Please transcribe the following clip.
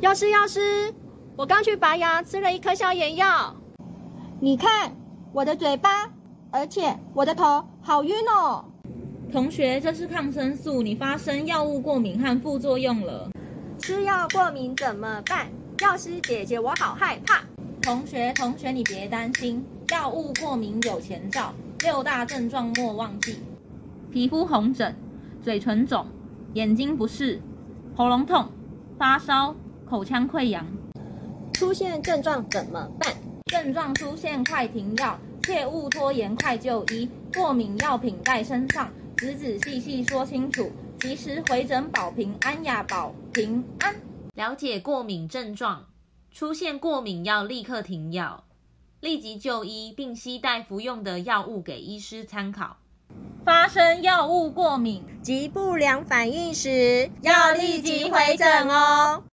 药师，药师，我刚去拔牙，吃了一颗消炎药。你看我的嘴巴，而且我的头好晕哦。同学，这是抗生素，你发生药物过敏和副作用了。吃药过敏怎么办？药师姐姐，我好害怕。同学，同学，你别担心，药物过敏有前兆，六大症状莫忘记：皮肤红疹、嘴唇肿、眼睛不适、喉咙痛、发烧。口腔溃疡，出现症状怎么办？症状出现快停药，切勿拖延，快就医。过敏药品带身上，仔仔细细说清楚，及时回诊保平安呀，保平安。了解过敏症状，出现过敏要立刻停药，立即就医，并携带服用的药物给医师参考。发生药物过敏及不良反应时，要立即回诊哦。